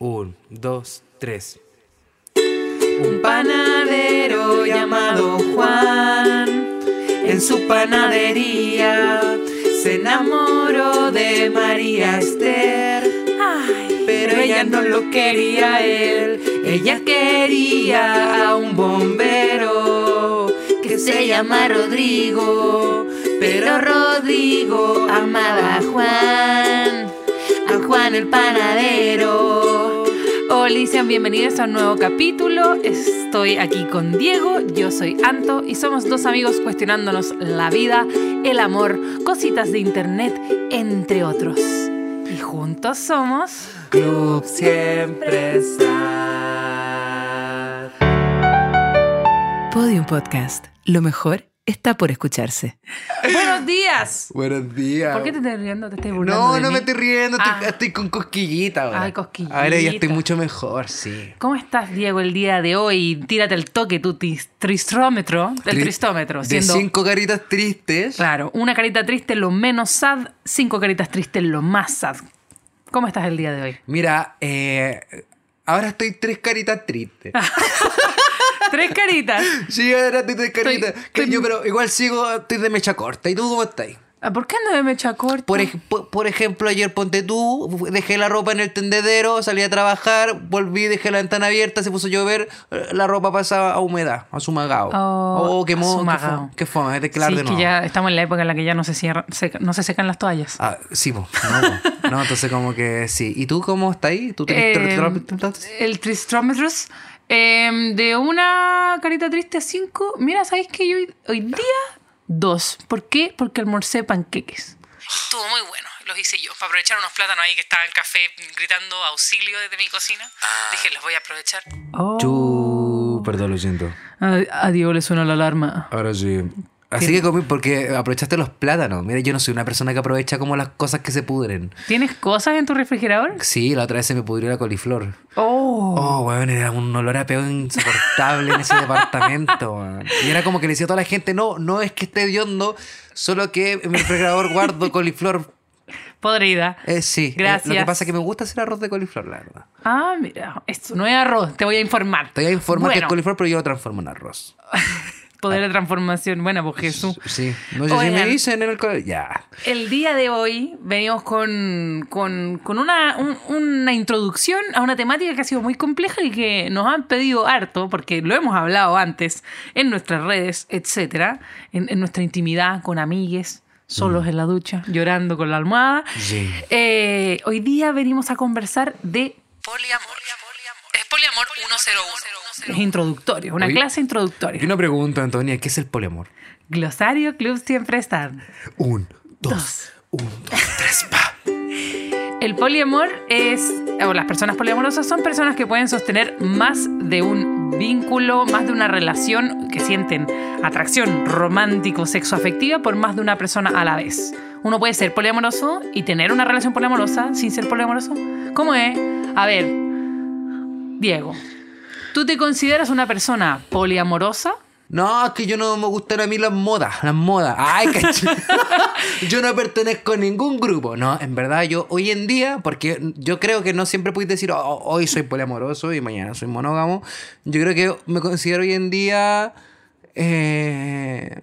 Un, dos, tres. Un panadero llamado Juan, en su panadería se enamoró de María Esther. pero ella no lo quería él, ella quería a un bombero que se llama Rodrigo. Pero Rodrigo amaba a Juan, a Juan el panadero. Sean bienvenidos a un nuevo capítulo. Estoy aquí con Diego, yo soy Anto y somos dos amigos cuestionándonos la vida, el amor, cositas de internet, entre otros. Y juntos somos Club siempre. Podium Podcast. Lo mejor está por escucharse. Buenos días. Buenos días. ¿Por qué te estás riendo? ¿Te estás burlando No, de no mí? me estoy riendo, estoy, Ah. estoy con cosquillita ahora. Ay, cosquillita. Ahora ya estoy mucho mejor, sí. ¿Cómo estás, Diego, el día de hoy? Tírate el toque, tu tristómetro. El Tri- tristómetro. De Siendo, cinco caritas tristes. claro, una carita triste lo menos sad, cinco caritas tristes lo más sad. ¿Cómo estás el día de hoy? Mira, eh, ahora estoy tres caritas tristes. Tres caritas. Sí, ahora estoy tres caritas. Estoy- Que estoy- yo, pero igual sigo, estoy de mecha corta. ¿Y tú cómo estás? Ah, ¿Por qué no de mecha corta? Por, ej- por- por ejemplo, ayer ponte tú, dejé la ropa en el tendedero, salí a trabajar, volví, dejé la ventana abierta, se puso a llover, eh, la ropa pasaba a humedad, a sumagado. Oh, Oh, qué mo- qué fome, es de claro sí, de que ya estamos en la época en la que ya no se, cierra- seca- no se secan las toallas. Ah, sí, po. No. No, entonces como que sí. ¿Y tú cómo estás ahí? ¿Tú Eh, el tristómetros eh, de una carita triste a cinco. Mira, ¿sabéis que yo hoy, hoy día dos? ¿Por qué? Porque almorcé panqueques. Estuvo muy bueno, los hice yo. Para aprovechar unos plátanos ahí que estaba el café gritando auxilio desde mi cocina. Dije, los voy a aprovechar. Chu, perdón, lo siento. A, a Diego le suena la alarma. Ahora sí. Así que comí porque aprovechaste los plátanos. Mira, yo no soy una persona que aprovecha como las cosas que se pudren. ¿Tienes cosas en tu refrigerador? Sí, la otra vez se me pudrió la coliflor. Oh. Oh, weón, era un olor a peo insoportable en ese departamento, weón. Y era como que le decía a toda la gente, no, no es que esté hediondo, solo que en mi refrigerador guardo coliflor. Podrida. Eh, sí, eh, Gracias. lo que pasa es que me gusta hacer arroz de coliflor, la verdad. Ah, mira, esto no es arroz, te voy a informar. Te voy a informar que es coliflor, pero yo lo transformo en arroz. Poder de transformación. Bueno, pues Jesús. Sí, no sé si me dicen en el Ya. El día de hoy venimos con, con, con una, un- una introducción a una temática que ha sido muy compleja y que nos han pedido harto, porque lo hemos hablado antes en nuestras redes, etcétera, en, en nuestra intimidad, con amigues, solos en la ducha, llorando con la almohada. Sí. Eh, hoy día venimos a conversar de poliamor. Es poliamor 101. Es introductorio, una Oye, clase Y introductoria. una pregunta, Antonia, ¿qué es el poliamor? Glosario Club siempre está. Un, dos, un, dos, tres, pa. El poliamor es, o las personas poliamorosas son personas que pueden sostener más de un vínculo, más de una relación, que sienten atracción romántico, sexoafectiva por más de una persona a la vez. Uno puede ser poliamoroso y tener una relación poliamorosa sin ser poliamoroso. ¿Cómo es? A ver, Diego, ¿tú te consideras una persona poliamorosa? No, es que yo no me gustan a mí las modas, las modas. Ay, cach- Yo no pertenezco a ningún grupo. No, en verdad yo hoy en día, porque yo creo que no siempre puedes decir, "Oh, hoy soy poliamoroso y mañana soy monógamo. Yo creo que me considero hoy en día... Eh,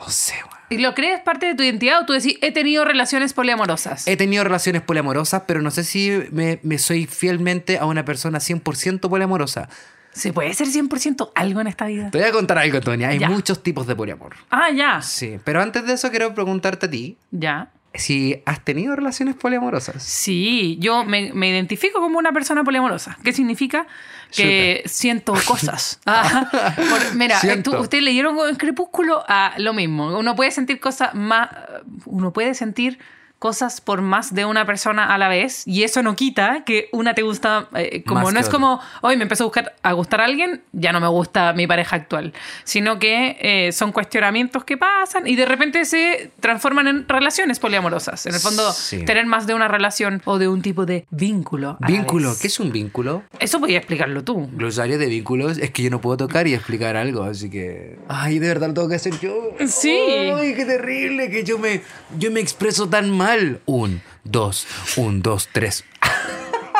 no sé. ¿Y lo crees parte de tu identidad o tú decís, he tenido relaciones poliamorosas? He tenido relaciones poliamorosas, pero no sé si me, me soy fielmente a una persona 100% poliamorosa. ¿Se puede ser 100% algo en esta vida? Te voy a contar algo, Tonia. Hay Ya. muchos tipos de poliamor. Ah, ya. Sí, pero antes de eso quiero preguntarte a ti Ya. si has tenido relaciones poliamorosas. Sí, yo me, me identifico como una persona poliamorosa. ¿Qué significa? Que siento cosas. Ah, por- mira, Siento. tú- ustedes leyeron en Crepúsculo ah, lo mismo. Uno puede sentir cosas más. Uno puede sentir cosas por más de una persona a la vez y eso no quita que una te gusta eh, como Más no es otra. como hoy me empezó a, buscar, a gustar alguien ya no me gusta mi pareja actual sino que eh, son cuestionamientos que pasan y de repente se transforman en relaciones poliamorosas en el fondo Sí. tener más de una relación o de un tipo de vínculo a Vínculo. ¿qué es un vínculo? eso podía explicarlo tú Glosario de vínculos es que yo no puedo tocar y explicar algo, así que. Ay, de verdad lo tengo que hacer yo. Sí. Ay, qué terrible que yo me, yo me expreso tan mal. Un, dos, un, dos, tres.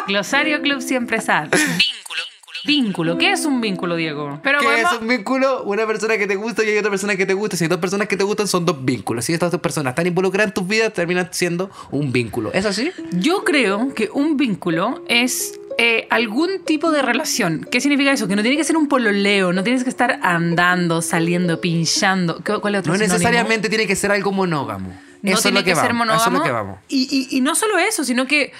Glosario Club Siempre Sad. Vínculo. Vínculo. ¿Qué es un vínculo, Diego? Pero ¿Qué podemos- es un vínculo? Una persona que te gusta y hay otra persona que te gusta. Si hay dos personas que te gustan, son dos vínculos. Si estas dos personas están involucradas en tus vidas, terminan siendo un vínculo. ¿Es así? Yo creo que un vínculo es eh, algún tipo de relación. ¿Qué significa eso? Que no tiene que ser un pololeo, no tienes que estar andando, saliendo, pinchando. ¿Qué- ¿Cuál es otro No sinónimo? necesariamente tiene que ser algo monógamo. No eso tiene es lo que, que ser vamos. Eso es monógamo. lo que vamos. Y, y- y no solo eso, sino que.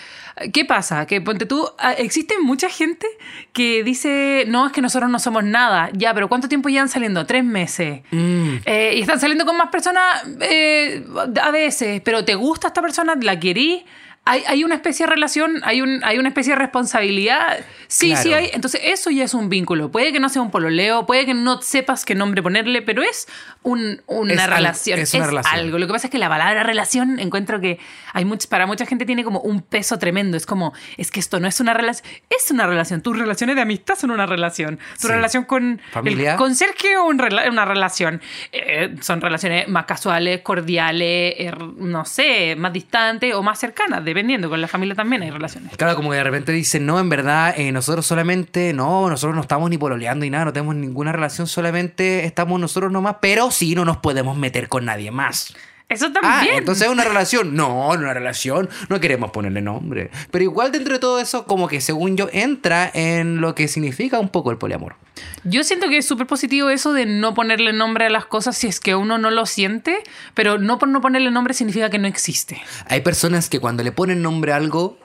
¿Qué pasa? Que ponte tú, ah, existe mucha gente que dice, no, es que nosotros no somos nada. Ya, pero ¿cuánto tiempo llevan saliendo? Tres meses. Mm. Eh, y están saliendo con más personas eh, a veces, pero ¿te gusta esta persona? ¿La querís? ¿Hay, hay una especie de relación? ¿Hay, un, ¿Hay una especie de responsabilidad? Sí, Claro. sí hay. Entonces eso ya es un vínculo. Puede que no sea un pololeo, puede que no sepas qué nombre ponerle, pero es un- una Es al- relación. es una relación. algo. Lo que pasa es que la palabra relación encuentro que hay much- para mucha gente tiene como un peso tremendo. Es como, es que esto no es una relación, es una relación. Tus relaciones de amistad son una relación. Tu Sí. relación con Familia. el conserje un rela- una relación. Eh, son relaciones más casuales, cordiales, eh, no sé, más distantes o más cercanas, dependiendo. Con la familia también hay relaciones. Claro, como que de repente dicen, no, en verdad, eh, nosotros solamente, no, nosotros no estamos ni pololeando ni nada, no tenemos ninguna relación, solamente estamos nosotros nomás, pero sí no nos podemos meter con nadie más. Eso Ah, también. entonces es una relación. No, no una relación. No queremos ponerle nombre. Pero igual dentro de todo eso, como que según yo, entra en lo que significa un poco el poliamor. Yo siento que es súper positivo eso de no ponerle nombre a las cosas si es que uno no lo siente, pero no por no ponerle nombre significa que no existe. Hay personas que cuando le ponen nombre a algo,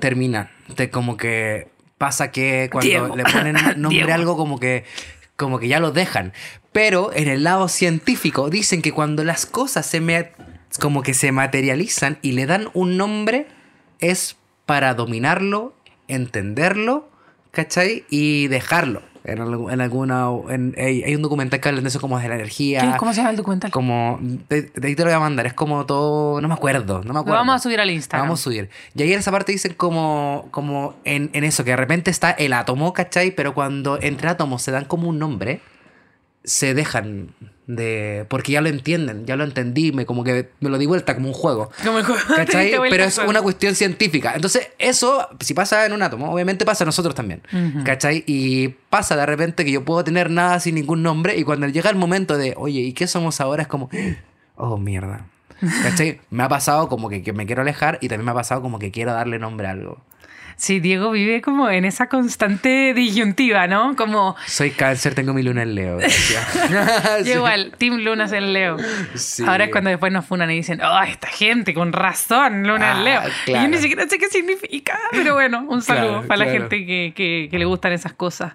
terminan. Te- como que pasa que cuando Diego. le ponen nombre a algo, como que, como que ya lo dejan. Pero en el lado científico dicen que cuando las cosas se me, como que se materializan y le dan un nombre, es para dominarlo, entenderlo, ¿cachai? Y dejarlo. En, en alguna. en- hay, hay un documental que habla de eso como de la energía. ¿Qué? ¿Cómo se llama el documental? Como. De, de ahí te lo voy a mandar. Es como todo. No me acuerdo. No me Lo acuerdo. vamos a subir al Lo Instagram. Vamos a subir. Y ahí en esa parte dicen como, como en, en eso, que de repente está el átomo, ¿cachai? Pero cuando entre átomos se dan como un nombre, se dejan de... Porque ya lo entienden, ya lo entendí, me como que me lo di vuelta como un juego. Como el juego. ¿Cachai? Pero es una cuestión científica. Entonces, eso, si pasa en un átomo, obviamente pasa a nosotros también. ¿Cachai? Y pasa de repente que yo puedo tener nada sin ningún nombre y cuando llega el momento de, oye, ¿y qué somos ahora? Es como, oh, mierda. ¿Cachai? Me ha pasado como que, que me quiero alejar y también me ha pasado como que quiero darle nombre a algo. Sí, Diego vive como en esa constante disyuntiva, ¿no? Como Soy cáncer, tengo mi luna en Leo. yo igual, Team Lunas en Leo. Sí. Ahora es cuando después nos funan y dicen, oh, esta gente, con razón, Luna en Ah, Leo. Y yo ni siquiera sé qué significa, pero bueno, un saludo Claro, para la gente que, que- que le gustan esas cosas.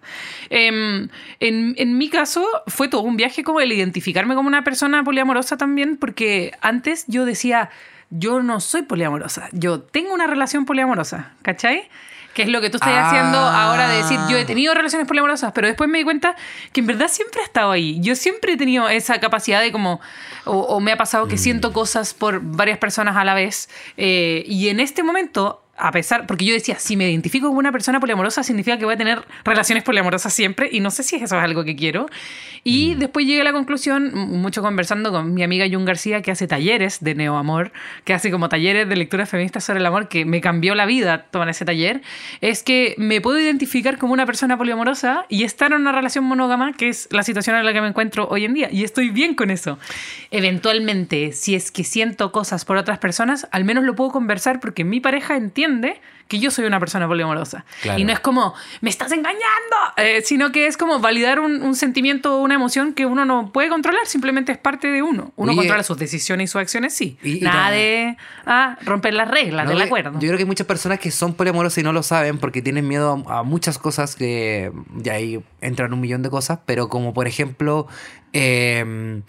Em, en, en mi caso, fue todo un viaje como el identificarme como una persona poliamorosa también, porque antes yo decía, yo no soy poliamorosa, yo tengo una relación poliamorosa, ¿cachai? Que es lo que tú estás Ah. haciendo ahora de decir, yo he tenido relaciones poliamorosas, pero después me di cuenta que en verdad siempre he estado ahí. Yo siempre he tenido esa capacidad de como, o, o me ha pasado Mm. que siento cosas por varias personas a la vez. eh, y en este momento, a pesar, porque yo decía, si me identifico como una persona poliamorosa, significa que voy a tener relaciones poliamorosas siempre, y no sé si eso es algo que quiero. Y después llegué a la conclusión, mucho conversando con mi amiga Jun García, que hace talleres de neoamor, que hace como talleres de lectura feminista sobre el amor, que me cambió la vida tomar ese taller, es que me puedo identificar como una persona poliamorosa y estar en una relación monógama, que es la situación en la que me encuentro hoy en día, y estoy bien con eso. Eventualmente, si es que siento cosas por otras personas, al menos lo puedo conversar porque mi pareja entiende que yo soy una persona poliamorosa. Claro. Y no es como, me estás engañando, eh, sino que es como validar un, un sentimiento o una emoción que uno no puede controlar, simplemente es parte de uno. Uno Oye, controla sus decisiones y sus acciones, sí. y- Nada de ah, romper las reglas No, del acuerdo. Yo creo que hay muchas personas que son poliamorosas y no lo saben porque tienen miedo a, a muchas cosas que ya ahí entran un millón de cosas, pero como por ejemplo, eh,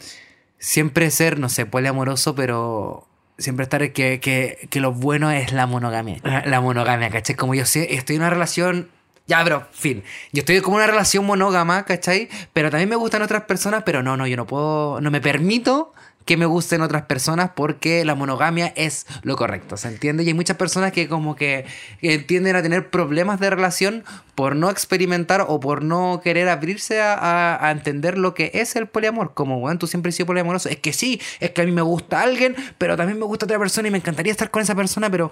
siempre ser, no sé, poliamoroso, pero siempre estar que, que, que lo bueno es la monogamia. La monogamia, ¿cachai? Como yo sé, estoy en una relación... Ya, pero, fin. Yo estoy como en una relación monógama, ¿cachai? Pero también me gustan otras personas, pero no, no, yo no puedo, no me permito que me gusten otras personas porque la monogamia es lo correcto, ¿se entiende? Y hay muchas personas que como que, que tienden a tener problemas de relación por no experimentar o por no querer abrirse a, a- a entender lo que es el poliamor. Como, bueno, tú siempre has sido poliamoroso. Es que sí, es que a mí me gusta alguien, pero también me gusta otra persona y me encantaría estar con esa persona, pero...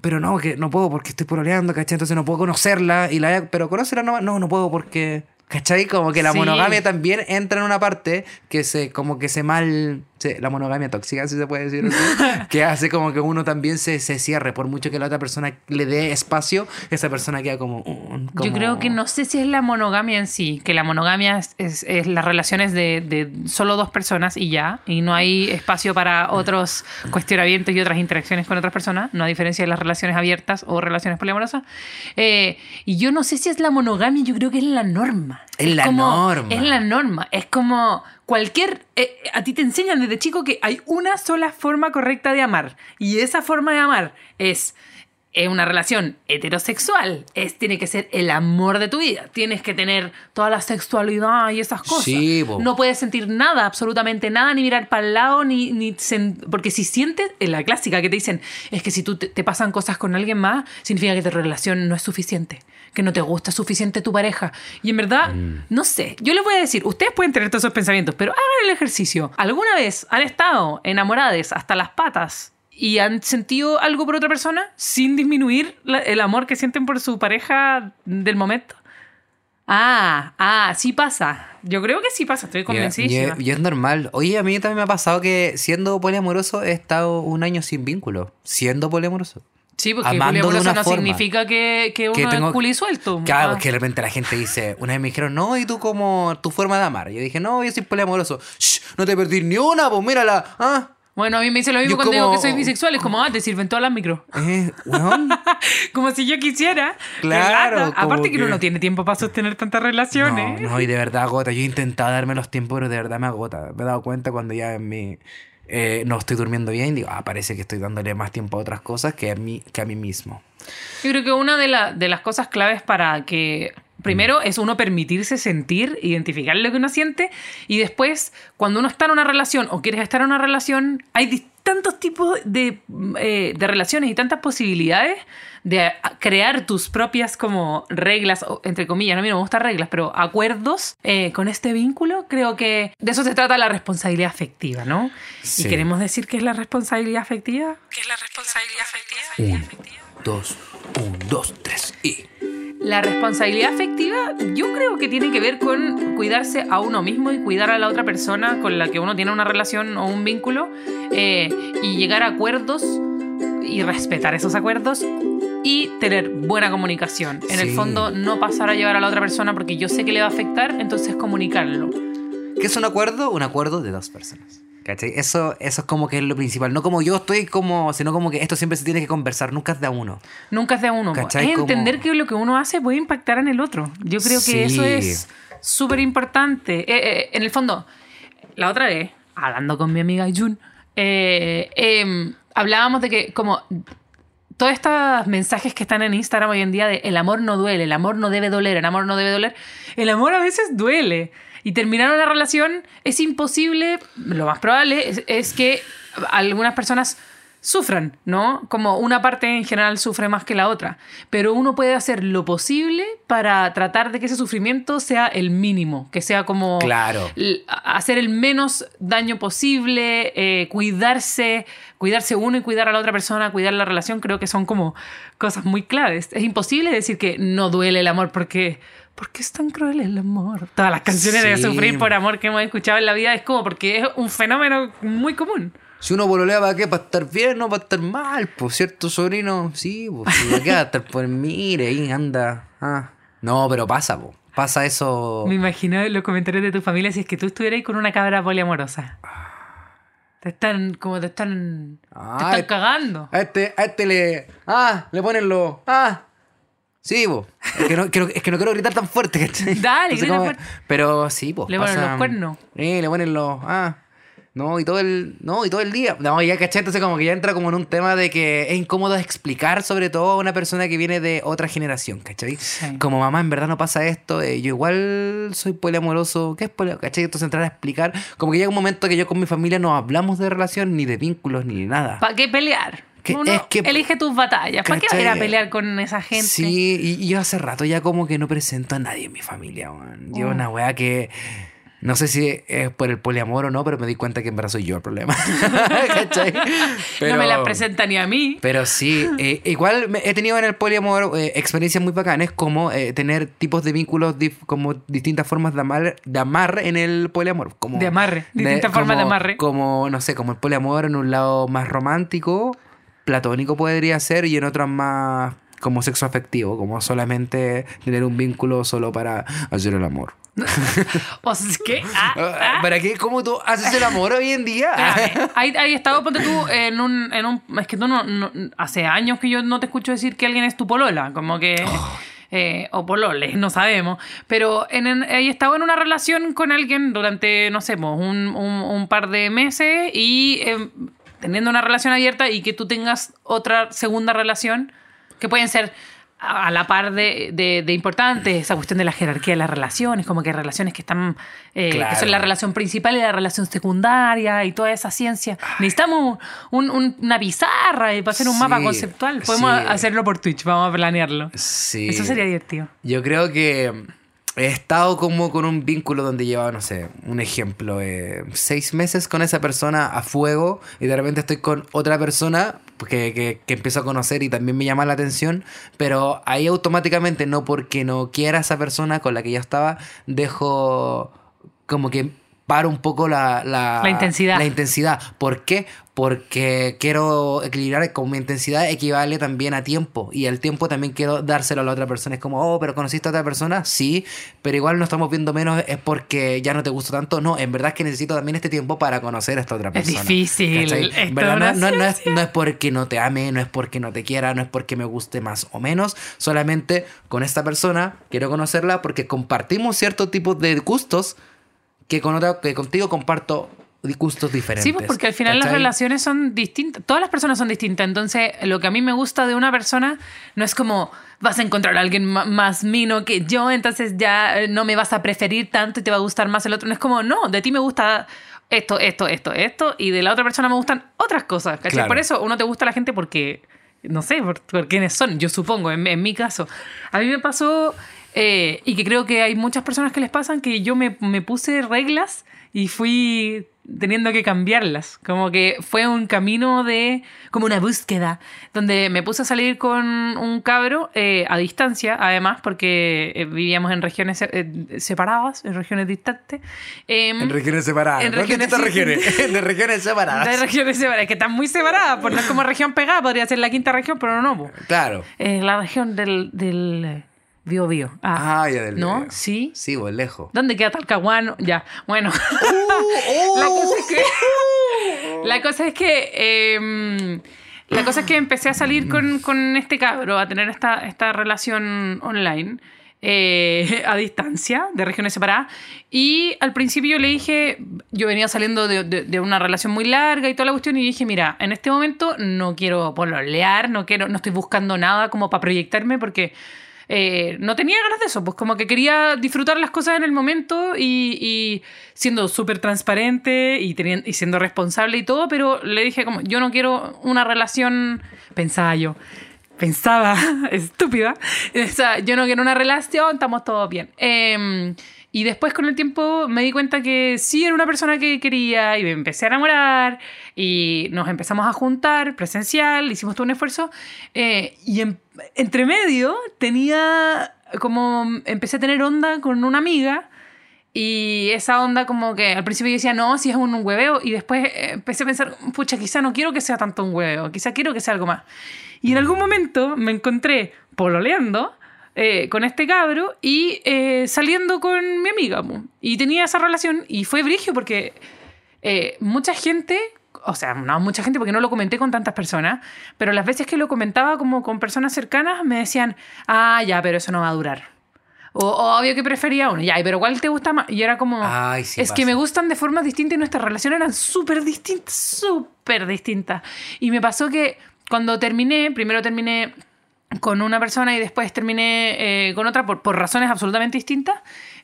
Pero no, que no puedo porque estoy pololeando, ¿cachai? Entonces no puedo conocerla. Y la, pero conocerla no, no, no puedo porque... ¿Cachai? Como que la Sí. monogamia también entra en una parte que se, como que se mal, se- la monogamia tóxica, si se puede decir, que hace como que uno también se, se cierre, por mucho que la otra persona le dé espacio, esa persona queda como... mm, Yo como- creo que no sé si es la monogamia en sí, que la monogamia es, es- es las relaciones de, de solo dos personas y ya, y no hay espacio para otros cuestionamientos y otras interacciones con otras personas, no a diferencia de las relaciones abiertas o relaciones poliamorosas. Eh, y yo no sé si es la monogamia, yo creo que es la norma. Es la como- norma. Es la norma, es como cualquier... eh, a ti te enseñan desde chico que hay una sola forma correcta de amar, y esa forma de amar es es una relación heterosexual, es, tiene que ser el amor de tu vida, tienes que tener toda la sexualidad y esas cosas. Sí, no puedes sentir nada, absolutamente nada, ni mirar para el lado, ni, ni porque si sientes, en la clásica que te dicen, es que si tú te, te pasan cosas con alguien más, significa que tu relación no es suficiente, que no te gusta suficiente tu pareja. Y en verdad, no sé, yo les voy a decir, ustedes pueden tener todos esos pensamientos, pero hagan el ejercicio. ¿Alguna vez han estado enamoradas hasta las patas? y han sentido algo por otra persona sin disminuir la- el amor que sienten por su pareja del momento. Ah, ah, sí pasa. Yo creo que sí pasa, estoy y- y es normal. Oye, a mí también me ha pasado que siendo poliamoroso he estado un año sin vínculo. Siendo poliamoroso. Sí, porque amando de una no forma. significa que, que uno que tengo es culi suelto. Claro, Ah. que de repente la gente dice, una vez me dijeron, no, ¿y tú como tu forma de amar? Yo dije, no, yo soy poliamoroso. Shh, no te perdí ni una, pues mírala. Ah, Bueno, a mí me dice lo mismo Yo cuando digo como- que soy bisexual. Es como, ah, te sirven todas las micro. eh, como si yo quisiera. Claro, Aparte que... uno que- no tiene tiempo para sostener tantas relaciones. No, no, y de verdad agota. Yo he intentado darme los tiempos, pero de verdad me agota. Me he dado cuenta cuando ya en mi, eh, no estoy durmiendo bien, digo, ah, parece que estoy dándole más tiempo a otras cosas que a mí, que a mí mismo. Yo creo que una de, la- de las cosas claves para que, primero, es uno permitirse sentir, identificar lo que uno siente, y después, cuando uno está en una relación o quieres estar en una relación, hay tantos tipos de, eh, de relaciones y tantas posibilidades de crear tus propias como reglas, o, entre comillas, no, a mí no me gustan reglas, pero acuerdos eh, con este vínculo, creo que de eso se trata la responsabilidad afectiva, ¿no? Sí. Y queremos decir qué es la responsabilidad afectiva. ¿Qué es la responsabilidad afectiva? Un, dos, un, dos, tres y... La responsabilidad afectiva yo creo que tiene que ver con cuidarse a uno mismo y cuidar a la otra persona con la que uno tiene una relación o un vínculo eh, y llegar a acuerdos y respetar esos acuerdos y tener buena comunicación. En el fondo no pasar a llevar a la otra persona porque yo sé que le va a afectar, entonces comunicarlo. ¿Qué es un acuerdo? Un acuerdo de dos personas. ¿Cachai? Eso, eso es como que es lo principal. No como yo estoy como, sino como que esto siempre se tiene que conversar, nunca es de a uno. Nunca es de a uno. ¿Cachai? Es entender Como- que lo que uno hace puede impactar en el otro. Yo creo que Sí. eso es súper importante. Eh, eh, en el fondo, la otra vez, hablando con mi amiga Jun, eh, em, hablábamos de que como todos estos mensajes que están en Instagram hoy en día de el amor no duele, el amor no debe doler, el amor no debe doler, el amor a veces duele. Y terminar una relación es imposible, lo más probable es, es que algunas personas sufran, ¿no? Como una parte en general sufre más que la otra, pero uno puede hacer lo posible para tratar de que ese sufrimiento sea el mínimo, que sea como Claro. hacer el menos daño posible, eh, cuidarse, cuidarse uno y cuidar a la otra persona, cuidar la relación, creo que son como cosas muy claves. Es imposible decir que no duele el amor porque... ¿Por qué es tan cruel el amor? Todas las canciones de sufrir por amor que hemos escuchado en la vida es como porque es un fenómeno muy común. Si uno pololea, ¿para qué? ¿Para estar bien? No para estar mal, pues, ¿cierto, sobrino? Sí, pues, ¿para qué va a estar por mire ahí anda? Ah. No, pero pasa, pues. Pasa eso. Me imagino los comentarios de tu familia si es que tú estuvieras con una cabra poliamorosa. Te están, como te están, te Ah, están cagando. A este, a este le. Ah, le ponen los. Ah. Sí, po. Es que no, quiero- es que no quiero gritar tan fuerte, ¿cachai? Dale, grita fuerte. Pero sí, pues. Le ponen los cuernos. Sí, le ponen los. Ah. No, y todo el, no, y todo el día. No, ya caché, entonces como que ya entra como en un tema de que es incómodo explicar, sobre todo a una persona que viene de otra generación, ¿cachai? Sí. Como mamá, en verdad no pasa esto, eh, yo igual soy poliamoroso, ¿qué es poliamoroso? ¿Cachai? Entonces entrar a explicar, como que llega un momento que yo con mi familia no hablamos de relación, ni de vínculos, ni de nada. ¿Para qué pelear? Que Uno es que- elige tus batallas. ¿Para qué vas a ir a pelear con esa gente? Sí, y, y yo hace rato ya como que no presento a nadie en mi familia, weón. Yo Oh. una weá que... No sé si es por el poliamor o no, pero me di cuenta que en verdad soy yo el problema. ¿Cachai? No me la presenta ni a mí. Pero sí, eh, igual he tenido en el poliamor eh, experiencias muy bacanas como eh, tener tipos de vínculos, dif- como distintas formas de amar, de amar en el poliamor. Como De amarre, distintas formas de amarre. Como, no sé, como el poliamor en un lado más romántico, platónico podría ser, y en otros más como sexo afectivo, como solamente tener un vínculo solo para hacer el amor. O sea, es que. ah, ah. ¿Para qué? ¿Cómo tú haces el amor hoy en día? Ahí, ahí estado, ponte tú en un, en un. Es que tú no, no- Hace años que yo no te escucho decir que alguien es tu polola. Como que. eh, o polole, no sabemos. Pero en, en- he estado en una relación con alguien durante, no sé, pues, un, un- un par de meses y eh, teniendo una relación abierta y que tú tengas otra segunda relación, que pueden ser a la par de, de, de importantes, esa cuestión de la jerarquía de las relaciones, como que hay relaciones que están, eh, que Claro. son la relación principal y la relación secundaria y toda esa ciencia. Necesitamos un- un- una pizarra para hacer un Sí, mapa conceptual. Podemos sí. hacerlo por Twitch, vamos a planearlo. Sí. Eso sería divertido. Yo creo que he estado como con un vínculo donde llevaba, no sé, un ejemplo, eh, seis meses con esa persona a fuego y de repente estoy con otra persona que, que, que empiezo a conocer y también me llama la atención, pero ahí automáticamente, no porque no quiera esa persona con la que ya estaba, dejo como que paro un poco la, la, La intensidad. La intensidad. ¿Por qué? Porque quiero equilibrar, como mi intensidad equivale también a tiempo. Y el tiempo también quiero dárselo a la otra persona. Es como, oh, pero conociste a otra persona, sí, pero igual no estamos viendo menos, es porque ya no te gusta tanto. No, en verdad es que necesito también este tiempo para conocer a esta otra Es persona. difícil, ¿Cachai? esto es ¿Verdad? No, no- no es, no es porque no te ame, no es porque no te quiera, no es porque me guste más o menos. Solamente con esta persona quiero conocerla porque compartimos cierto tipo de gustos que, con otra, que contigo comparto gustos diferentes. Sí, pues porque al final las relaciones son distintas. Todas las personas son distintas. Entonces, lo que a mí me gusta de una persona no es como vas a encontrar a alguien más mino que yo, entonces ya eh, no me vas a preferir tanto y te va a gustar más el otro. No es como, no, de ti me gusta esto, esto, esto, esto, y de la otra persona me gustan otras cosas. ¿cachai? Claro. Por eso uno te gusta a la gente porque, no sé, por, por quiénes son, yo supongo, en, en mi caso. A mí me pasó, eh, y que creo que hay muchas personas que les pasan, que yo me, me puse reglas y fui teniendo que cambiarlas. Como que fue un camino de, como una búsqueda, donde me puse a salir con un cabro eh, a distancia, además, porque eh, vivíamos en regiones eh, separadas, en regiones distantes. Em, En regiones separadas. En ¿no? ¿Qué regiones- regiones? de regiones separadas. de regiones separadas, que están muy separadas, pues no es como región pegada, podría ser la quinta región, pero no. pues. Claro. Eh, la región del, del Bío Bío. Ah, Ah, ya del ¿No? Biobío. Sí. Sí, pues lejos. ¿Dónde queda Talcahuano? Ya, bueno. Uh, la cosa es que. la cosa es que. eh, la cosa es que empecé a salir con, con este cabro, a tener esta, esta relación online. eh, a distancia, de regiones separadas. Y al principio yo le dije, yo venía saliendo de, de- de una relación muy larga y toda la cuestión, y dije, mira, en este momento no quiero pololear, no quiero, no estoy buscando nada como para proyectarme porque eh, no tenía ganas de eso, pues como que quería disfrutar las cosas en el momento y, siendo súper transparente y, siendo responsable y todo, pero le dije como, yo no quiero una relación, pensaba yo, pensaba, estúpida, o sea, yo no quiero una relación, estamos todos bien. Eh, y después con el tiempo me di cuenta que sí era una persona que quería y me empecé a enamorar. Y nos empezamos a juntar presencial, hicimos todo un esfuerzo. Eh, y en- entre medio tenía como empecé a tener onda con una amiga. Y esa onda como que al principio yo decía, no, si es un hueveo y después eh, empecé a pensar, pucha, quizá no quiero que sea tanto un hueveo, quizá quiero que sea algo más. Y en algún momento me encontré pololeando eh, con este cabro y eh, saliendo con mi amiga. po. Y tenía esa relación y fue brigio porque eh, mucha gente, o sea, no mucha gente porque no lo comenté con tantas personas, pero las veces que lo comentaba como con personas cercanas me decían, ah, ya, pero eso no va a durar. O, obvio que prefería uno. Ya, pero ¿cuál te gusta más? Y era como. Ay, sí es que pasa. me gustan de formas distintas y nuestras relaciones eran súper distintas, súper distintas. Y me pasó que cuando terminé, primero terminé con una persona y después terminé eh, con otra por, por razones absolutamente distintas.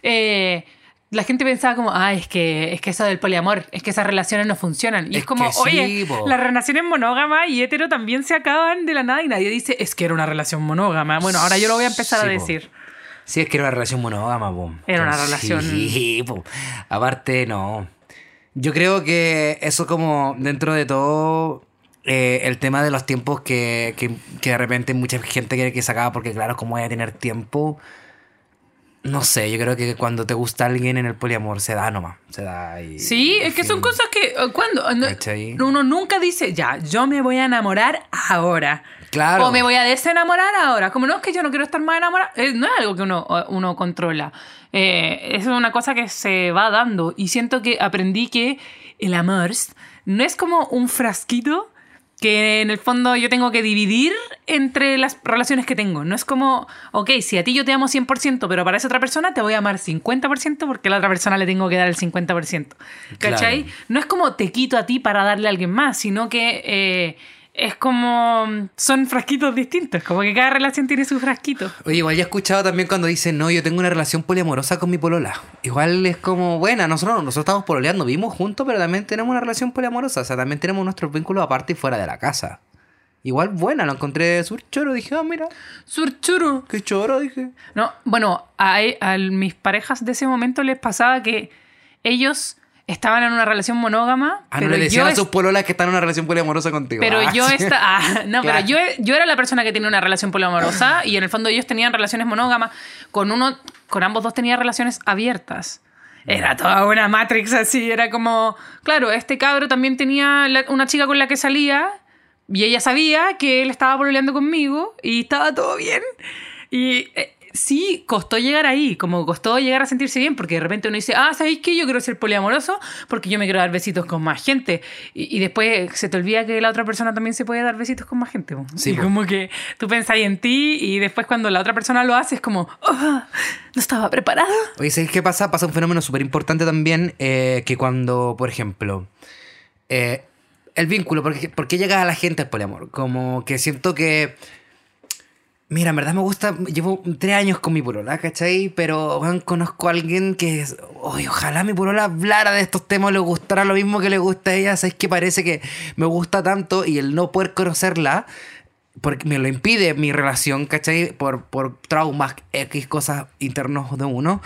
eh, la gente pensaba como, ah, es que, es que eso del poliamor, es que esas relaciones no funcionan. Y es, Es como, sí, oye, las relaciones monógamas y hetero también se acaban de la nada y nadie dice, es que era una relación monógama. Bueno, ahora yo lo voy a empezar Sí, a decir. Sí, es que era una relación monógama, po. Era una relación- Sí. Aparte, no. Yo creo que eso como dentro de todo eh, el tema de los tiempos que, que, que de repente mucha gente quiere que se acaba porque claro, como voy a tener tiempo, no sé, yo creo que cuando te gusta alguien en el poliamor se da nomás, se da y... Sí, es que son cosas que eh, cuando no- ¿Cachai? uno nunca dice, ya, yo me voy a enamorar ahora. Claro. O me voy a desenamorar ahora. Como no es que yo no quiero estar más enamorada, eh, no es algo que uno, uno controla. Eh, es una cosa que se va dando. Y siento que aprendí que el amor no es como un frasquito que en el fondo yo tengo que dividir entre las relaciones que tengo. No es como, ok, si a ti yo te amo 100%, pero para esa otra persona te voy a amar 50% porque a la otra persona le tengo que dar el 50%. ¿Cachai? Claro. No es como te quito a ti para darle a alguien más, sino que eh, es como son frasquitos distintos, como que cada relación tiene su frasquito. Oye, igual ya he escuchado también cuando dicen, no, yo tengo una relación poliamorosa con mi polola. Igual es como, buena, nosotros, nosotros estamos pololeando, vivimos juntos, pero también tenemos una relación poliamorosa. O sea, también tenemos nuestros vínculos aparte y fuera de la casa. Igual buena, lo encontré súper choro. Dije, ah, mira, Surchuru. qué choro, dije. No, bueno, a, a mis parejas de ese momento les pasaba que ellos estaban en una relación monógama, Ah, no pero le decían a sus pololas que están en una relación poliamorosa contigo. Pero Ah, yo sí. esta, ah, no, Claro. pero yo, yo era la persona que tenía una relación poliamorosa y en el fondo ellos tenían relaciones monógamas. Con uno, con ambos dos tenía relaciones abiertas. Era toda una Matrix así, era como, claro, este cabro también tenía la- una chica con la que salía y ella sabía que él estaba pololeando conmigo y estaba todo bien. Y eh, sí, costó llegar ahí, como costó llegar a sentirse bien, porque de repente uno dice, ah, ¿sabéis qué? Yo quiero ser poliamoroso porque yo me quiero dar besitos con más gente. Y, y después se te olvida que la otra persona también se puede dar besitos con más gente. Sí, y como que tú pensás en ti y después cuando la otra persona lo hace es como, oh, no estaba preparada. Oye, ¿sabes qué pasa? Pasa un fenómeno súper importante también, eh, que cuando, por ejemplo, eh, el vínculo, porque, ¿por qué llega a la gente al poliamor? Como que siento que, mira, en verdad me gusta, llevo tres años con mi polola, ¿cachai? Pero weón, conozco a alguien que, es, "Oye, ojalá mi polola hablara de estos temas, le gustara lo mismo que le gusta a ella, ¿sabes? Que parece que me gusta tanto y el no poder conocerla porque me lo impide mi relación, ¿cachai? Por, por traumas, X cosas internos de uno,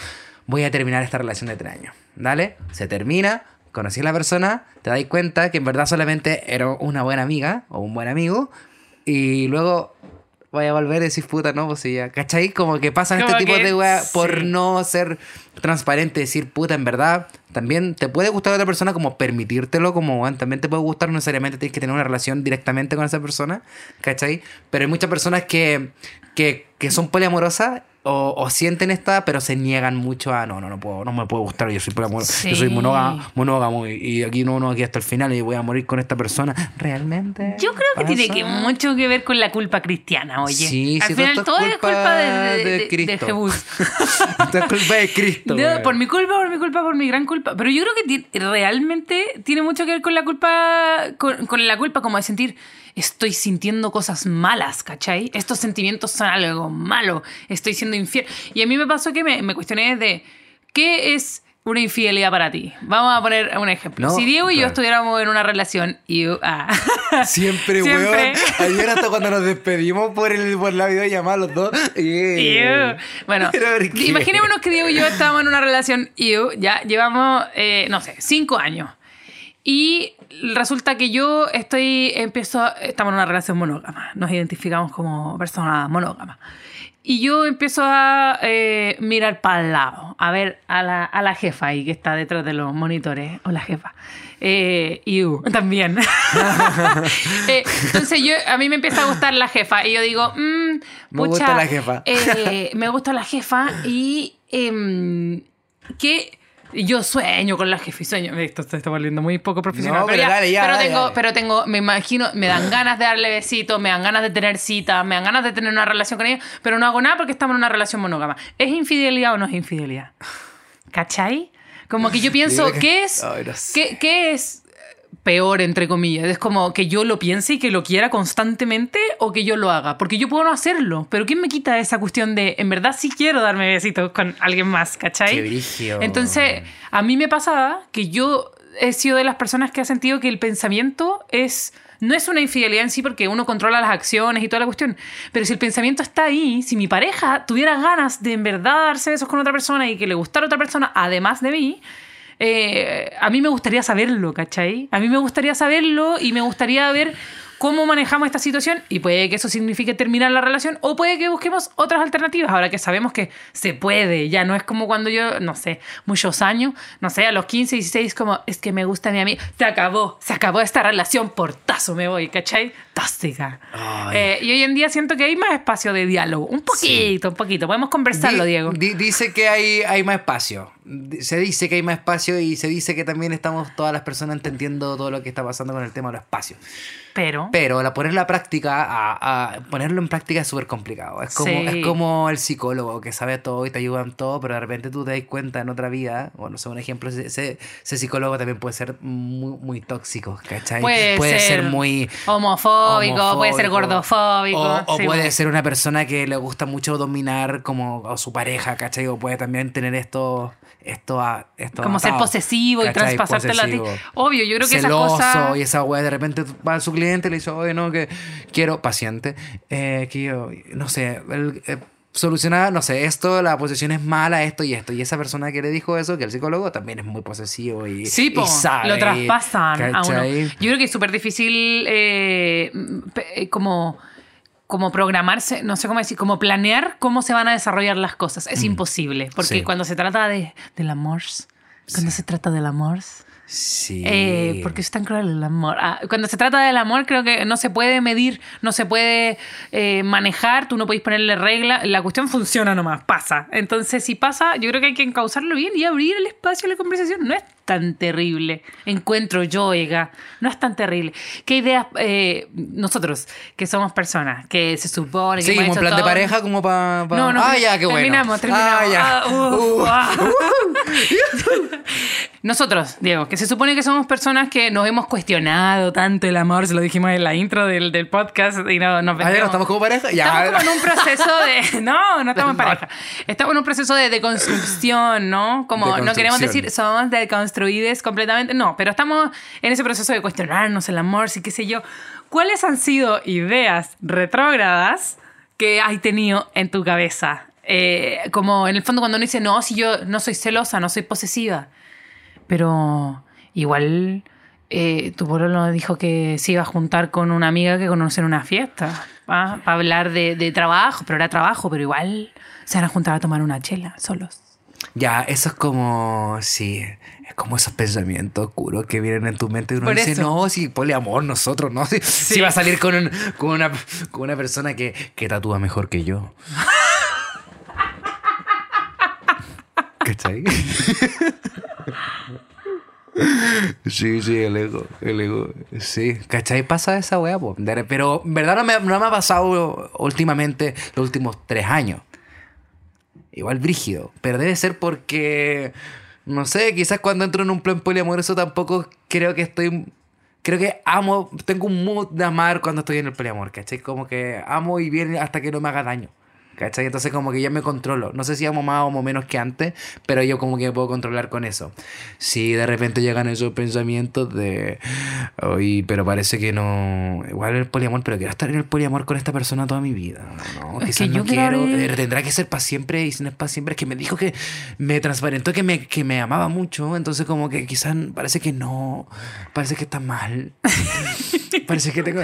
voy a terminar esta relación de tres años. ¿Dale? Se termina, conocí a la persona, te das cuenta que en verdad solamente era una buena amiga o un buen amigo, y luego voy a volver y decir, puta, no, pues sí, ya, ¿cachai? Como que pasan este tipo de sí. por no ser transparente, decir, puta, en verdad, también te puede gustar a otra persona, como permitírtelo, como weón, también te puede gustar, no necesariamente tienes que tener una relación directamente con esa persona, ¿cachai? Pero hay muchas personas que, que, que son poliamorosas o, o sienten esta, pero se niegan mucho a, no, no, no puedo, no me puede gustar, yo soy poliamoroso, yo soy Sí. monógamo, monógamo y, y aquí no, no, aquí hasta el final y voy a morir con esta persona. ¿Realmente? Yo creo que tiene que mucho que ver con la culpa cristiana, oye. Sí, Al sí, final todo es culpa de, de, de Cristo. de es culpa de Cristo. No, por mi culpa, por mi culpa, por mi gran culpa. Pero yo creo que realmente tiene mucho que ver con la culpa, con, con la culpa como de sentir, estoy sintiendo cosas malas, ¿cachai? Estos sentimientos son algo malo, estoy siendo infiel. Y a mí me pasó que me, me cuestioné de, ¿qué es una infidelidad para ti? Vamos a poner un ejemplo. No, si Diego y yo claro. estuviéramos en una relación y... ah, Siempre, Siempre. weón. Ayer hasta cuando nos despedimos por, el, por la videollamada los dos. Ew. Bueno, imaginémonos que Diego y yo estábamos en una relación ew, ya llevamos, eh, no sé, cinco años. Y resulta que yo estoy, empiezo, estamos en una relación monógama. Nos identificamos como personas monógamas. Y yo empiezo a eh, mirar para el lado, a ver a la, a la jefa ahí que está detrás de los monitores. Hola, jefa. Eh, iu, también. Eh, entonces yo, a mí me empieza a gustar la jefa y yo digo, mm, Me gusta la jefa. eh, me gusta la jefa y em, que Y yo sueño con la jefe, y sueño. Esto se está volviendo muy poco profesional. No, pero ya, dale, ya, pero dale, tengo, dale. pero tengo, me imagino, me dan ganas de darle besitos, me dan ganas de tener citas, me dan ganas de tener una relación con ella, pero no hago nada porque estamos en una relación monógama. ¿Es infidelidad o no es infidelidad? ¿Cachai? Como que yo pienso, ¿qué es? Ay, no sé. ¿Qué, qué es peor, entre comillas? ¿Es como que yo lo piense y que lo quiera constantemente o que yo lo haga? Porque yo puedo no hacerlo, pero ¿quién me quita esa cuestión de, en verdad sí quiero darme besitos con alguien más, ¿cachai? Qué. Entonces, a mí me pasaba que yo he sido de las personas que ha sentido que el pensamiento es... No es una infidelidad en sí porque uno controla las acciones y toda la cuestión, pero si el pensamiento está ahí, si mi pareja tuviera ganas de en verdad darse besos con otra persona y que le gustara otra persona además de mí, eh, a mí me gustaría saberlo, ¿cachai? A mí me gustaría saberlo y me gustaría ver cómo manejamos esta situación y puede que eso signifique terminar la relación o puede que busquemos otras alternativas ahora que sabemos que se puede, ya no es como cuando yo, no sé, muchos años, no sé, a los 15, 16 como es que me gusta mi amigo, se acabó, se acabó esta relación, portazo me voy, ¿cachai? Tóxica. Eh, y hoy en día siento que hay más espacio de diálogo, un poquito, un poquito, podemos conversarlo, Di- Diego. di- dice que hay, hay más espacio. Se dice que hay más espacio y se dice que también estamos todas las personas entendiendo todo lo que está pasando con el tema de los espacios. Pero... Pero la poner la práctica, a, a ponerlo en práctica es súper complicado. Es como, Sí. es como el psicólogo que sabe todo y te ayuda en todo, pero de repente tú te das cuenta en otra vida, o no sé, un ejemplo, ese, ese, psicólogo también puede ser muy, muy tóxico, ¿cachai? Puede ser, ser muy homofóbico, puede ser gordofóbico. O, o sí, puede po. ser una persona que le gusta mucho dominar como a su pareja, ¿cachai? O puede también tener esto, esto, a- esto como ser atado, posesivo y ¿cachai? traspasártela a ti. Posesivo. Obvio, yo creo que Celoso cosas. y esa weá de repente va a su cliente y le dice, oye, no, que quiero, paciente, eh, que yo, no sé, el, eh, solucionar, no sé, esto, la posesión es mala, esto y esto. Y esa persona que le dijo eso, que el psicólogo también es muy posesivo y, Sí, y po, sabe, lo traspasan a uno. ¿cachai? Yo creo que es súper difícil eh, como, como programarse, no sé cómo decir, como planear cómo se van a desarrollar las cosas. Es imposible, porque Mm. Sí. cuando se trata de, del amor, cuando se trata del amor, Sí. Eh, porque es tan cruel el amor. Ah, cuando se trata del amor, creo que no se puede medir, no se puede eh, manejar, tú no puedes ponerle regla. La cuestión funciona nomás, pasa. Entonces, si pasa, yo creo que hay que encauzarlo bien y abrir el espacio a la conversación. No es tan terrible. Encuentro yo, oiga, no es tan terrible. ¿Qué ideas eh, nosotros, que somos personas, que se supone que Sí, un plan de pareja, como para. no, no, ah, ya, qué bueno. terminamos, terminamos. Ah, ya. Ah, uh, Uh. ah. Nosotros, Diego, que se supone que somos personas que nos hemos cuestionado tanto el amor, se lo dijimos en la intro del, del podcast y no, nos Ah, vendemos. ¿Estamos como pareja? Ya. Estamos como en un proceso de... No, no estamos en No. pareja. Estamos en un proceso de deconstrucción, ¿no? Como no queremos decir somos deconstruides completamente. No, pero estamos en ese proceso de cuestionarnos el amor, sí qué sé yo. ¿Cuáles han sido ideas retrógradas que has tenido en tu cabeza? Eh, como en el fondo cuando uno dice, no, si yo no soy celosa, no soy posesiva. Pero igual eh, tu pololo dijo que se iba a juntar con una amiga que conoce en una fiesta para hablar de, de trabajo, pero era trabajo, pero igual se van a juntar a tomar una chela solos. Ya, eso es como. Sí. Es como esos pensamientos oscuros que vienen en tu mente y uno Por dice, eso. no, si poliamor, nosotros, ¿no? Si, si va a salir con, un- con, una, con una persona que, que tatúa mejor que yo. ¿Cachai? Sí, sí, el ego, el ego. Sí, ¿cachai? Pasa esa weá, po. Pero en verdad no me, no me ha pasado últimamente los últimos tres años. Igual brígido, pero debe ser porque, no sé, quizás cuando entro en un plan poliamoroso tampoco creo que estoy... Creo que amo, tengo un mood de amar cuando estoy en el poliamor, ¿cachai? Como que amo y viene hasta que no me haga daño. ¿Cachai? Entonces como que ya me controlo. No sé si amo más o amo menos que antes, pero yo como que me puedo controlar con eso. Si de repente llegan esos pensamientos de, oye, pero parece que no, igual el poliamor, pero quiero estar en el poliamor con esta persona toda mi vida. No, Es que no yo quiero quiero, abrir- eh, tendrá que ser para siempre y si no es para siempre, es que me dijo que me transparentó que me, que me amaba mucho, entonces como que quizás parece que no, parece que está mal. Parece que tengo.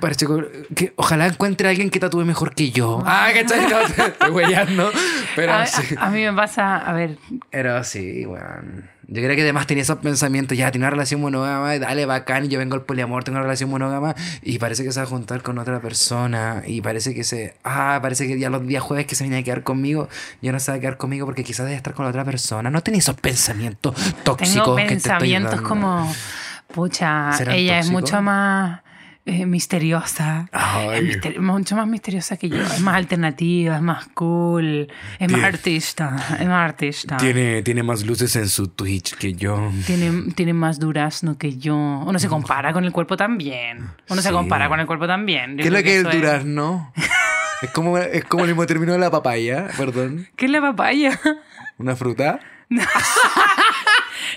Parece que, ojalá encuentre a alguien que tatúe mejor que yo. Ah, ¿cachai? No, te estoy weyando. Pero a, sí. a- a mí me pasa, a ver, Pero sí, weón. Yo creo que además tenía esos pensamientos, ya, tiene una relación monógama, dale, bacán, yo vengo al poliamor, tengo una relación monógama, y parece que se va a juntar con otra persona, y parece que se, ah, parece que ya los días jueves que se venía a quedar conmigo, ya no se va a quedar conmigo porque quizás debe estar con la otra persona. No tenía esos pensamientos tóxicos Tengo que te estoy pensamientos dando. como, pucha, ¿Serán ella es mucho más eh, misteriosa. Ay. Es mister- mucho más misteriosa que yo. Es más alternativa, es más cool, es más artista, es más artista. Tiene, tiene más luces en su Twitch que yo. Tiene, tiene más durazno que yo. Uno se compara con el cuerpo también. Uno se Sí. compara con el cuerpo también. Yo ¿Qué es lo que es el durazno? es como, es como el mismo término de la papaya, perdón. ¿Qué es la papaya? ¿Una fruta?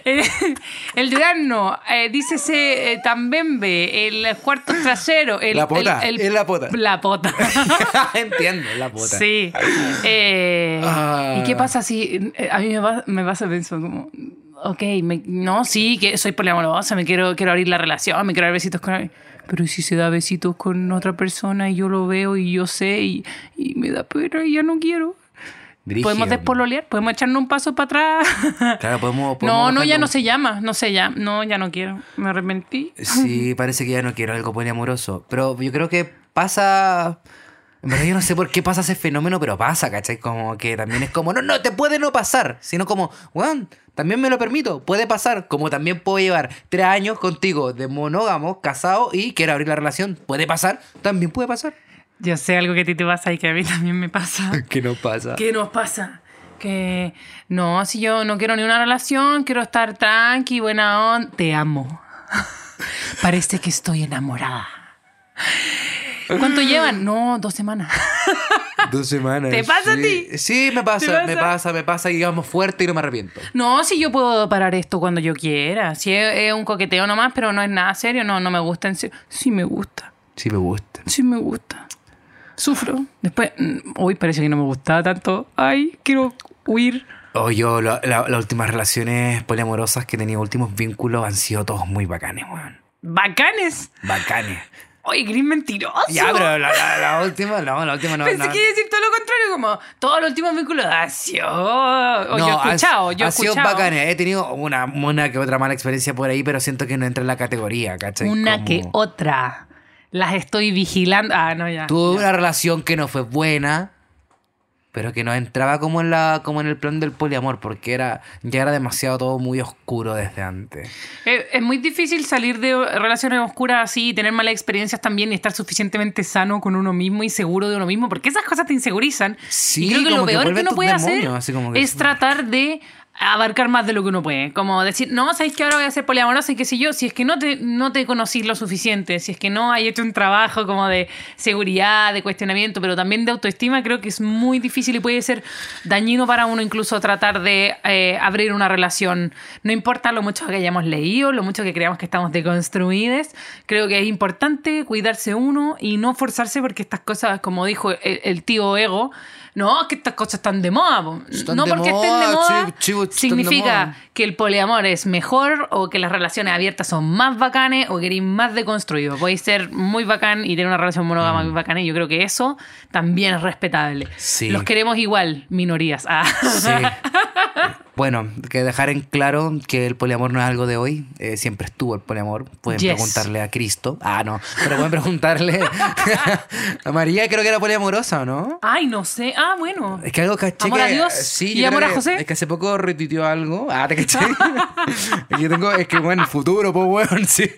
El durazno, eh, dícese eh, tambembe, el cuarto trasero. El, La pota, el- el- es la pota. La pota. Entiendo, la pota. Sí. Eh, Ah. ¿Y qué pasa si eh, a mí me, va- me pasa pensar como, ok, me- no, sí, que soy poliamorosa, me quiero, quiero abrir la relación, me quiero dar besitos con alguien. Pero ¿y si se da besitos con otra persona y yo lo veo y yo sé y, y me da pena y ya no quiero. ¿Podemos despololear? ¿Podemos echarnos un paso para atrás? Claro, podemos. no, podemos no, ya no se llama, no se llama, no, ya no quiero, me arrepentí. Sí, parece que ya no quiero algo poliamoroso. Pero yo creo que pasa. En verdad, yo no sé por qué pasa ese fenómeno, pero pasa, ¿cachai? Como que también es como, no, no, te puede no pasar. Sino como, weón, también me lo permito, puede pasar. Como también puedo llevar tres años contigo de monógamo, casado y quiero abrir la relación. Puede pasar, también puede pasar. Yo sé algo que a ti te pasa y que a mí también me pasa. ¿Qué no pasa? ¿Qué nos pasa? Que no, si yo no quiero ni una relación, quiero estar tranqui, buena onda. Te amo. Parece que estoy enamorada. ¿Cuánto llevan? No, dos semanas. Dos semanas. ¿Te pasa a ti? Sí, me pasa, ¿Te me pasa? me pasa, y digamos fuerte y no me arrepiento. No, si yo puedo parar esto cuando yo quiera. Si es, es un coqueteo nomás, pero no es nada serio, no, no me gusta en serio. Sí me gusta, Sí me gusta. sí me gusta. Sufro. Después, mm, hoy parece que no me gustaba tanto. Ay, quiero huir. Oh, yo, la- la- las últimas relaciones poliamorosas que he tenido, últimos vínculos, han sido todos muy bacanes, weón. Bacanes. Bacanes. Oye, gris mentiroso. Ya, pero la, la- la última, no, la última no. Pensé no. que iba a decir todo lo contrario, como todos los últimos vínculos ha sido. O yo he ha- escuchado, yo he ha sido escuchado. bacanes. He tenido una, una que otra mala experiencia por ahí, pero siento que no entra en la categoría, ¿cachai? Una Como- que otra. Las estoy vigilando. Ah, no, ya. Tuve ya. una relación que no fue buena, pero que no entraba como en la como en el plan del poliamor, porque era ya era demasiado todo muy oscuro desde antes. Es, es muy difícil salir de relaciones oscuras así y tener malas experiencias también y estar suficientemente sano con uno mismo y seguro de uno mismo, porque esas cosas te insegurizan. Sí, y creo que lo peor que uno puede hacer es tratar de abarcar más de lo que uno puede. Como decir, no, sabéis que ahora voy a ser poliamorosa y qué sé yo, si es que no te, no te conocí lo suficiente, si es que no hay hecho un trabajo como de seguridad, de cuestionamiento, pero también de autoestima, creo que es muy difícil y puede ser dañino para uno incluso tratar de eh, abrir una relación. No importa lo mucho que hayamos leído, lo mucho que creamos que estamos deconstruidos, creo que es importante cuidarse uno y no forzarse porque estas cosas, como dijo el, el tío Ego, no, que estas cosas están de moda. po. Están no de porque estén de moda, chivo, de significa moda. que el poliamor es mejor o que las relaciones abiertas son más bacanes o que eres más deconstruido. Podéis ser muy bacán y tener una relación monógama muy bacana y yo creo que eso también es respetable. Mm. Sí. Los queremos igual, minorías. Ah. Sí. Bueno, que dejar en claro que el poliamor no es algo de hoy. eh, siempre estuvo el poliamor. Pueden Yes. preguntarle a Cristo. Ah, no. Pero pueden preguntarle a María, creo que era poliamorosa, ¿o no? Ay, no sé. Ah, bueno. Es que algo caché ¿Amor que- a Dios? Sí, ¿Y amor a José? Es que hace poco retuiteó algo. Ah, te caché. Yo tengo, es que bueno, futuro, pues weón, sí.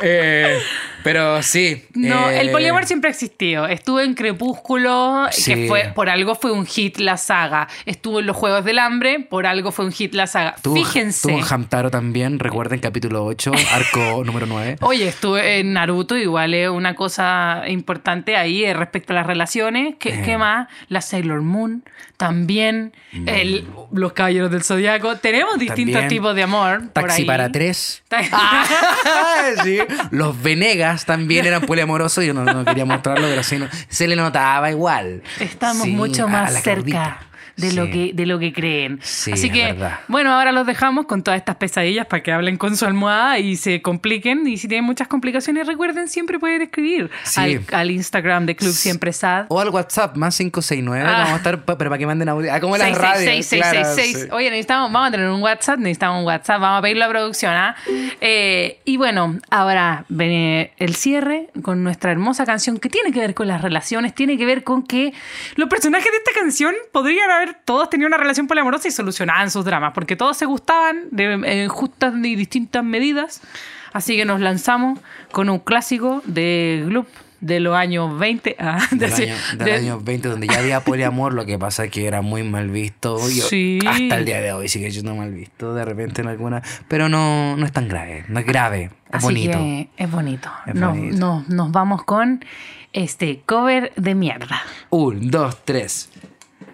Eh, pero sí. No, eh, el poliamor siempre ha existido. Estuvo en Crepúsculo, Sí. que fue por algo fue un hit la saga. Estuvo en los Juegos del Hambre, por algo fue un hit la saga. Fíjense. Tuvo Hamtaro también, recuerden, capítulo 8, arco número 9. Oye, estuve en Naruto, igual es una cosa importante ahí eh, respecto a las relaciones. ¿Qué, Eh. qué más? La Sailor Moon, también Mm. el- los Caballeros del Zodiaco. Tenemos distintos También. tipos de amor. por Taxi ahí. para tres. Sí. Los Venegas también eran poliamorosos. Yo no, no quería mostrarlo, pero sí, no- se le notaba igual. Estamos Sí, mucho más cerca. Claudita. De, lo, que, de lo que creen. Sí, Así que, verdad. bueno, ahora los dejamos con todas estas pesadillas para que hablen con su almohada y se compliquen. Y si tienen muchas complicaciones, recuerden, siempre pueden escribir Sí. al, al Instagram de Club Siempre Sad. O al WhatsApp, más 569. Ah. Vamos a estar, pero para que manden audio. Ah, como las radios. claro. Oye, necesitamos, vamos a tener un WhatsApp, necesitamos un WhatsApp, vamos a pedirlo a producción. ¿ah? Eh, y bueno, ahora viene el cierre con nuestra hermosa canción que tiene que ver con las relaciones, tiene que ver con que los personajes de esta canción podrían haber todos tenido una relación poliamorosa y solucionaban sus dramas, porque todos se gustaban de, en justas y distintas medidas. Así que nos lanzamos con un clásico de Gloop de los años 20. ah, año, de- año 20, donde ya había poliamor, lo que pasa es que era muy mal visto. Yo- Sí. Hasta el día de hoy sigue siendo mal visto, de repente en alguna. Pero no, no es tan grave, no es grave, es Así bonito. que es bonito. Es No- bonito. no- nos vamos con este cover de mierda. Un, dos, tres.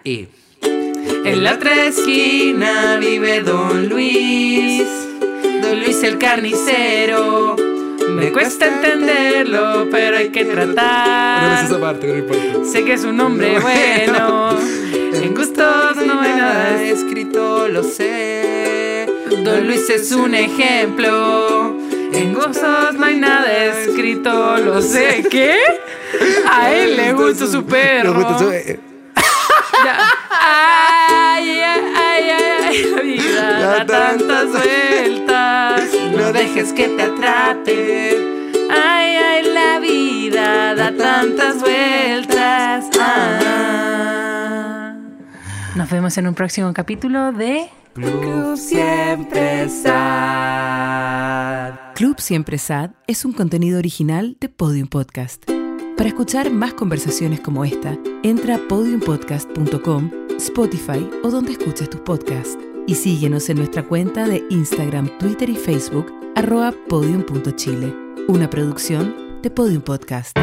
Y. En la otra esquina vive Don Luis. Don Luis el carnicero. Me cuesta entenderlo, pero hay que tratar. parte, no importa. Sé que es un hombre bueno. En gustos no hay nada escrito, lo sé. Don Luis es un ejemplo. En gustos no hay nada escrito, lo sé. ¿Qué? A él le gusta su perro. Su- eh, Ya. Ay, ay, ay, la vida da tantas vueltas. No dejes que te atrape. Ay, ay, la vida da tantas vueltas. Ah. Nos vemos en un próximo capítulo de Club Siempre Sad. Club Siempre Sad es un contenido original de Podium Podcast. Para escuchar más conversaciones como esta, entra a podiumpodcast.com, Spotify o donde escuches tus podcasts. Y síguenos en nuestra cuenta de Instagram, Twitter y Facebook, arroba podium.chile. Una producción de Podium Podcast.